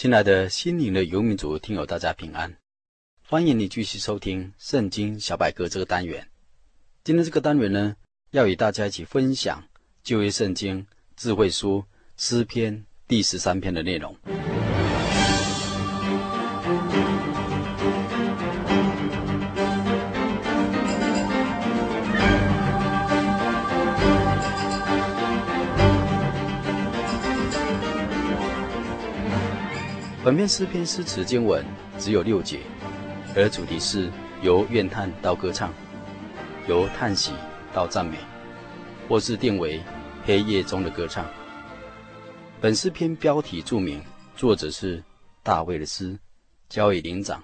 亲爱的心灵的游民族听友，大家平安！欢迎你继续收听《圣经小百科》这个单元。今天这个单元呢，要与大家一起分享旧约圣经智慧书诗篇第十三篇的内容。本篇诗篇诗词经文只有六节，而主题是由怨叹到歌唱，由叹息到赞美，或是定为黑夜中的歌唱。本诗篇标题注明，作者是大卫的诗，交与灵长。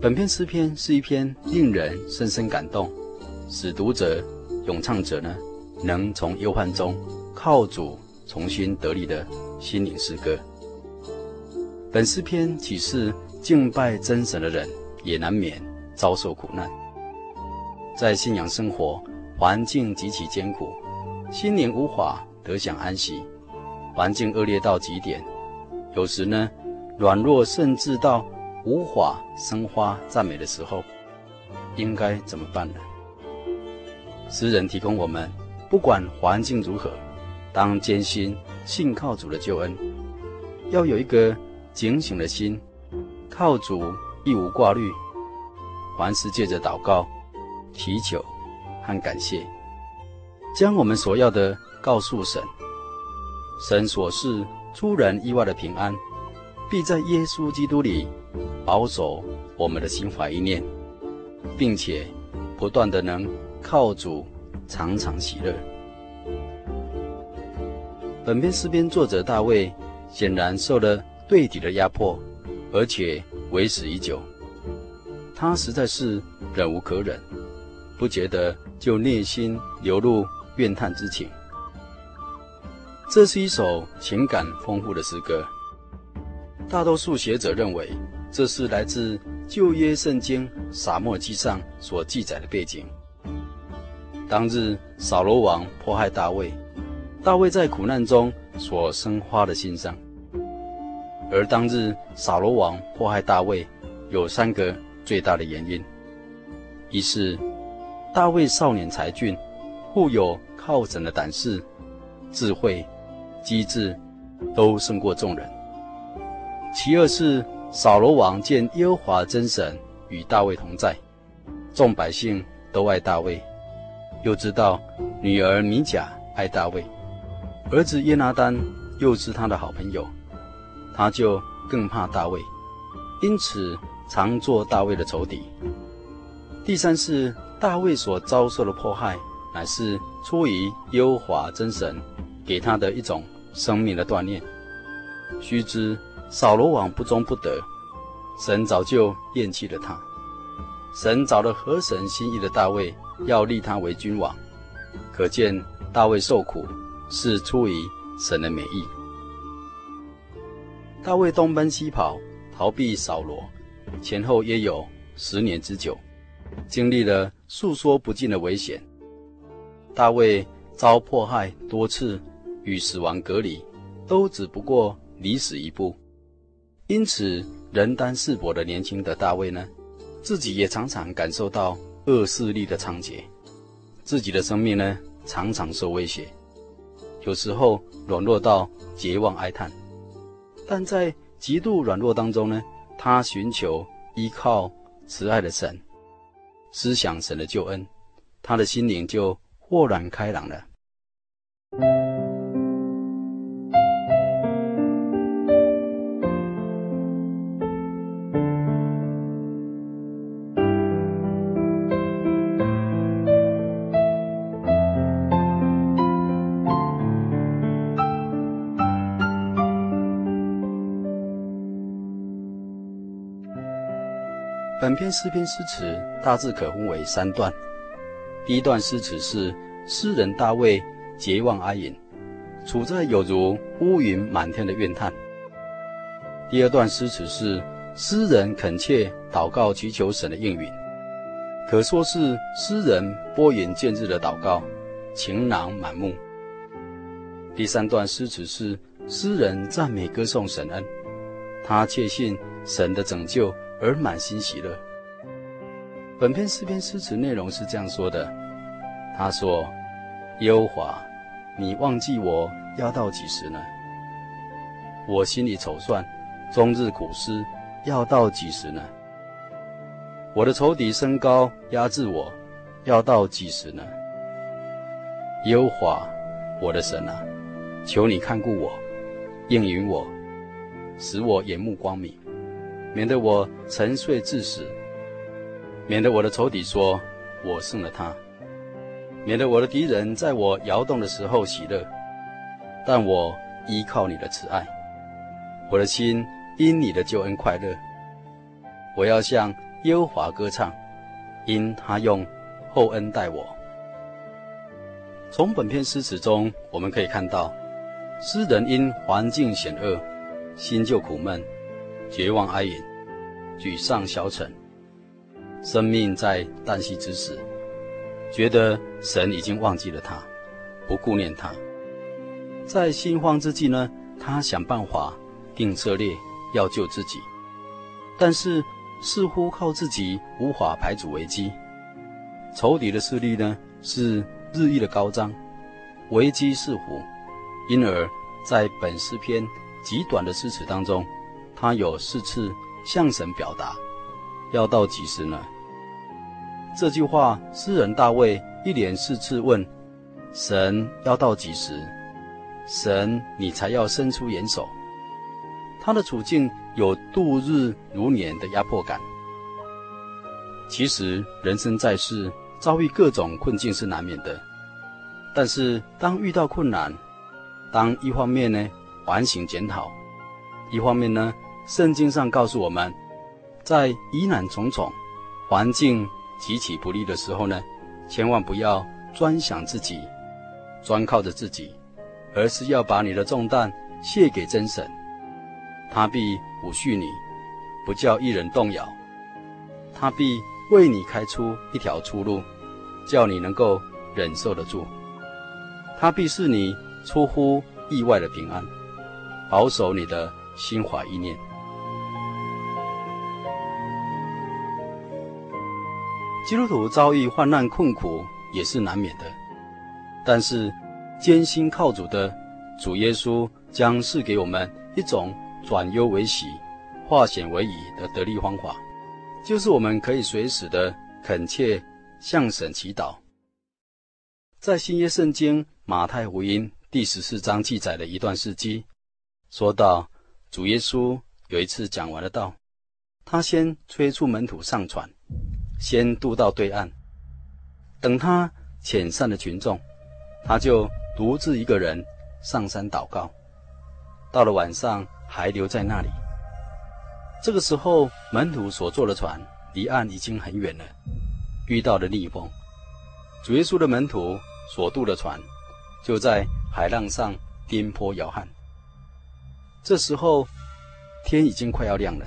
本篇诗篇是一篇令人深深感动，使读者。咏唱者呢，能从忧患中靠主重新得力的心灵诗歌。本诗篇启示敬拜真神的人也难免遭受苦难，在信仰生活环境极其艰苦，心灵无法得享安息，环境恶劣到极点，有时呢软弱甚至到无法生花赞美的时候，应该怎么办呢？诗人提供我们，不管环境如何，当艰辛信靠主的救恩，要有一个警醒的心，靠主一无挂虑，凡事借着祷告、祈求和感谢，将我们所要的告诉神。神所赐出人意外的平安，必在耶稣基督里保守我们的心怀意念，并且不断的能。靠主，常常喜乐。本篇诗篇作者大卫显然受了对敌的压迫，而且为时已久。他实在是忍无可忍，不觉得就内心流露怨叹之情。这是一首情感丰富的诗歌。大多数学者认为，这是来自旧约圣经撒母记上所记载的背景。当日扫罗王迫害大卫，大卫在苦难中所生发的心伤。而当日扫罗王迫害大卫，有三个最大的原因：一是大卫少年才俊，富有靠神的胆识、智慧、机智，都胜过众人；其二是扫罗王见耶和华真神与大卫同在，众百姓都爱大卫。又知道女儿米甲爱大卫，儿子耶拿丹又是他的好朋友，他就更怕大卫，因此常做大卫的仇敌。第三是大卫所遭受的迫害，乃是出于优华真神给他的一种生命的锻炼。须知扫罗王不忠不德，神早就厌弃了他，神找了合神心意的大卫。要立他为君王，可见大卫受苦是出于神的美意。大卫东奔西跑，逃避扫罗，前后约有十年之久，经历了诉说不尽的危险。大卫遭迫害多次，与死亡隔离，都只不过离死一步。因此，人单势薄的年轻的大卫呢，自己也常常感受到。恶势力的猖獗，自己的生命呢，常常受威胁，有时候软弱到绝望哀叹，但在极度软弱当中呢，他寻求依靠慈爱的神，思想神的救恩，他的心灵就豁然开朗了。本篇诗篇诗词大致可分为三段。第一段诗词是诗人大卫结望哀吟，处在有如乌云满天的怨叹。第二段诗词是诗人恳切祷告祈求神的应允，可说是诗人拨云见日的祷告，情囊满目。第三段诗词是诗人赞美歌颂神恩，他确信神的拯救而满心喜乐。本篇诗篇诗词内容是这样说的：他说，耶和华，你忘记我要到几时呢？我心里筹算，终日苦思，要到几时呢？我的仇敌升高压制我，要到几时呢？耶和华，我的神啊，求你看顾我，应允我，使我眼目光明，免得我沉睡至死。免得我的仇敌说，我胜了他；免得我的敌人在我摇动的时候喜乐。但我依靠你的慈爱，我的心因你的救恩快乐。我要向耶和华歌唱，因他用厚恩待我。从本篇诗词中，我们可以看到，诗人因环境险恶，心就苦闷，绝望哀吟，沮丧消沉。生命在旦夕之时，觉得神已经忘记了他，不顾念他。在心慌之际呢，他想办法定策略要救自己，但是似乎靠自己无法排除危机。仇敌的势力呢是日益的高涨，危机四伏。因而，在本诗篇极短的诗词当中，他有四次向神表达。要到几时呢？这句话，诗人大卫一连四次问神：要到几时？神，你才要伸出援手？他的处境有度日如年的压迫感。其实，人生在世，遭遇各种困境是难免的。但是，当遇到困难，当一方面呢，反省检讨；一方面呢，圣经上告诉我们。在疑难重重、环境极其不利的时候呢，千万不要专想自己、专靠着自己，而是要把你的重担卸给真神，他必抚恤你，不叫一人动摇；他必为你开出一条出路，叫你能够忍受得住；他必是你出乎意外的平安，保守你的心怀意念。基督徒遭遇患难困苦也是难免的，但是艰辛靠主的主耶稣将赐给我们一种转忧为喜、化险为夷的得力方法，就是我们可以随时的恳切向神祈祷。在新约圣经马太福音第十四章记载的一段事迹，说到主耶稣有一次讲完了道，他先催促门徒上船。先渡到对岸，等他遣散了群众，他就独自一个人上山祷告。到了晚上，还留在那里。这个时候，门徒所坐的船离岸已经很远了，遇到了逆风。主耶稣的门徒所渡的船就在海浪上颠簸摇撼。这时候，天已经快要亮了。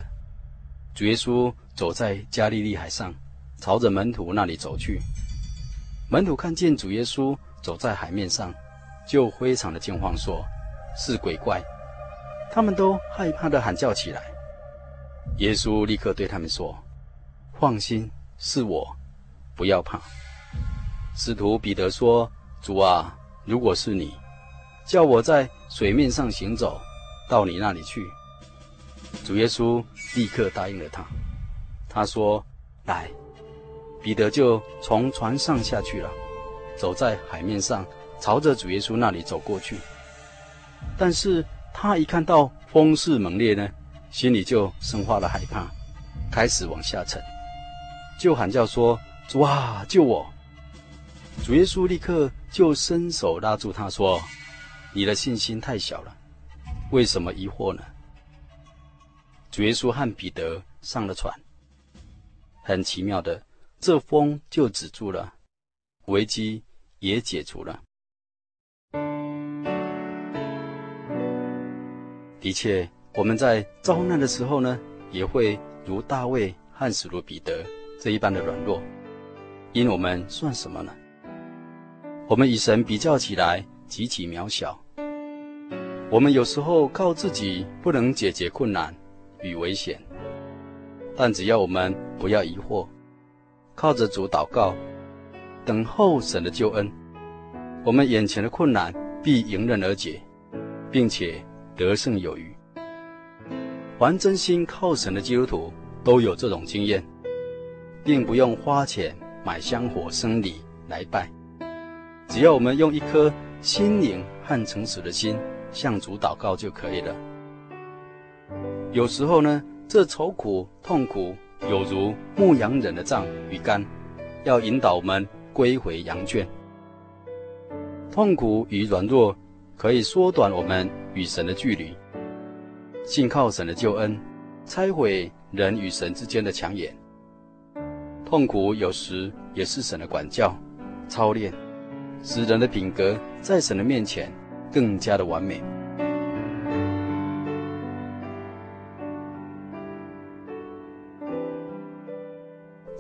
主耶稣走在加利利海上。朝着门徒那里走去，门徒看见主耶稣走在海面上，就非常的惊慌，说是鬼怪。他们都害怕的喊叫起来。耶稣立刻对他们说：“放心，是我，不要怕。”使徒彼得说：“主啊，如果是你，叫我在水面上行走，到你那里去。”主耶稣立刻答应了他。他说：“来。”彼得就从船上下去了，走在海面上，朝着主耶稣那里走过去。但是他一看到风势猛烈呢，心里就生化了害怕，开始往下沉，就喊叫说：“主啊，救我！”主耶稣立刻就伸手拉住他说：“你的信心太小了，为什么疑惑呢？”主耶稣和彼得上了船。很奇妙的，这风就止住了，危机也解除了。的确，我们在遭难的时候呢，也会如大卫和使徒彼得这一般的软弱，因我们算什么呢？我们与神比较起来极其渺小。我们有时候靠自己不能解决困难与危险，但只要我们不要疑惑，靠着主祷告，等候神的救恩，我们眼前的困难必迎刃而解，并且。得胜有余，凡真心靠神的基督徒都有这种经验，并不用花钱买香火生礼来拜，只要我们用一颗心灵和诚实的心向主祷告就可以了。有时候呢，这愁苦痛苦有如牧羊人的杖与竿，要引导我们归回羊圈。痛苦与软弱可以缩短我们。与神的距离，信靠神的救恩，拆毁人与神之间的墙垣。痛苦有时也是神的管教、操练，使人的品格在神的面前更加的完美。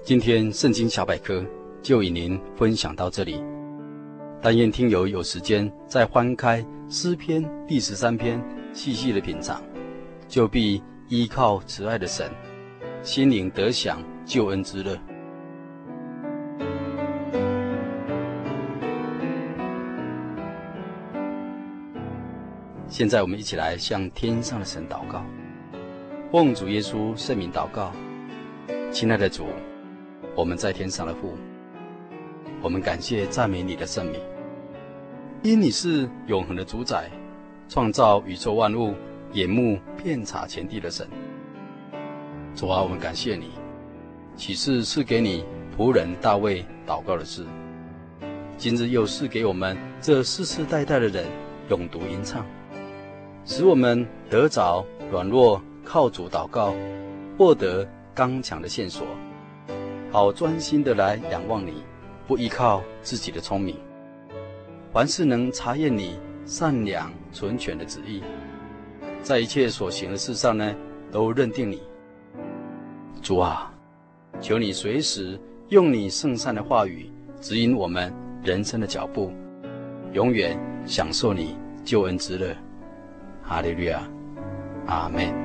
今天圣经小百科就与您分享到这里。但愿听友有时间再翻开诗篇第十三篇，细细的品尝，就必依靠慈爱的神，心灵得享救恩之乐。现在我们一起来向天上的神祷告，奉主耶稣圣名祷告，亲爱的主，我们在天上的父，我们感谢赞美你的圣名。因你是永恒的主宰，创造宇宙万物、眼目遍察全地的神。主啊，我们感谢你，启示是给你仆人大卫祷告的事，今日又是给我们这世世代代的人永读吟唱，使我们得着软弱靠主祷告，获得刚强的线索，好专心的来仰望你，不依靠自己的聪明。凡事能查验你善良纯全的旨意，在一切所行的事上呢，都认定你。主啊，求你随时用你圣善的话语指引我们人生的脚步，永远享受你救恩之乐。哈利路亚，阿门。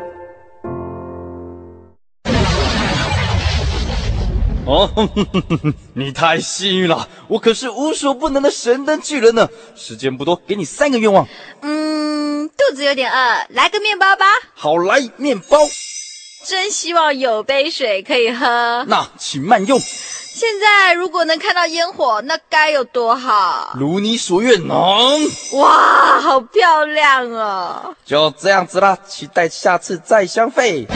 哦，你太幸运了，我可是无所不能的神灯巨人呢。时间不多，给你三个愿望。嗯，肚子有点饿，来个面包吧。好，来面包。真希望有杯水可以喝。那请慢用。现在如果能看到烟火，那该有多好。如你所愿，能。哇，好漂亮哦。就这样子啦，期待下次再相会。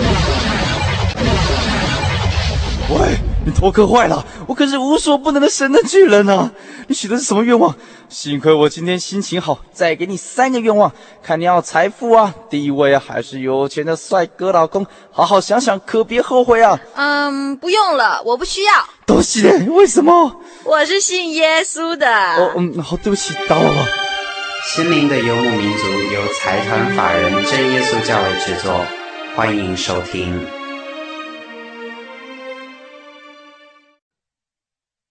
喂。你头磕坏了，我可是无所不能的神的巨人啊！你许的是什么愿望？幸亏我今天心情好，再给你三个愿望，看你要财富啊、地位啊，还是有钱的帅哥老公？好好想想，可别后悔啊！嗯，不用了，我不需要。多谢，为什么？我是信耶稣的。哦，嗯，好，对不起，打扰了。心灵的游牧民族由财团法人真耶稣教会制作，欢迎收听。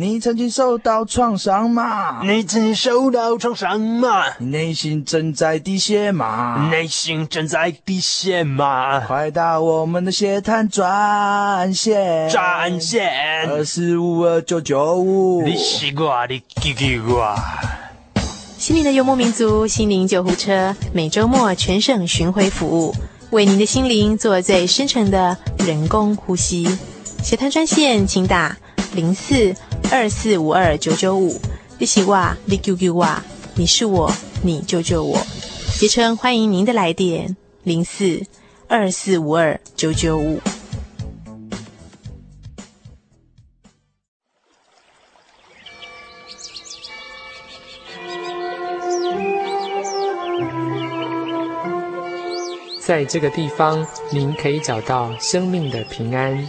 你曾经受到创伤吗？你曾经受到创伤吗？你内心正在滴血吗？内心正在滴血吗？快打我们的血滩专线，专线二四五二九九五。你西瓜，你给给我。心灵的游牧民族，心灵救护车，每周末全省巡回服务，为您的心灵做最深层的人工呼吸。血滩专线，请打零四。二四五二九九五，你是我，你救救我，你是我，你救救我。杰诚欢迎您的来电，零四二四五二九九五。在这个地方，您可以找到生命的平安。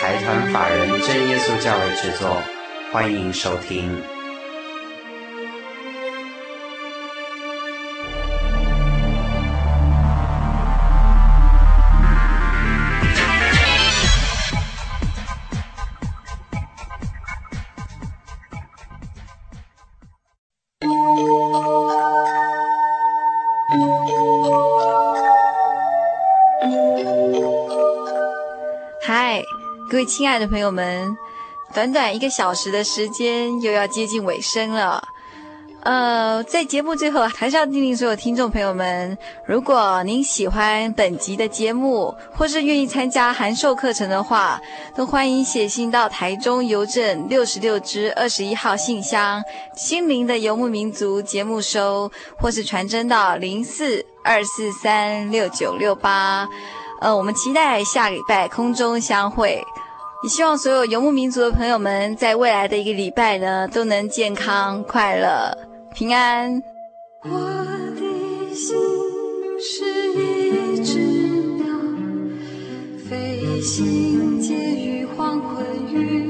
财团法人，真耶稣教会制作，欢迎收听。嗨。各位亲爱的朋友们，短短一个小时的时间又要接近尾声了。呃，在节目最后，还是要叮咛所有听众朋友们：如果您喜欢本集的节目，或是愿意参加函授课程的话，都欢迎写信到台中邮政六十六支二十一号信箱“心灵的游牧民族”节目收，或是传真到零四二四三六九六八。呃，我们期待下礼拜空中相会。也希望所有游牧民族的朋友们，在未来的一个礼拜呢，都能健康、快乐、平安。我的心是一只鸟，飞行介于黄昏与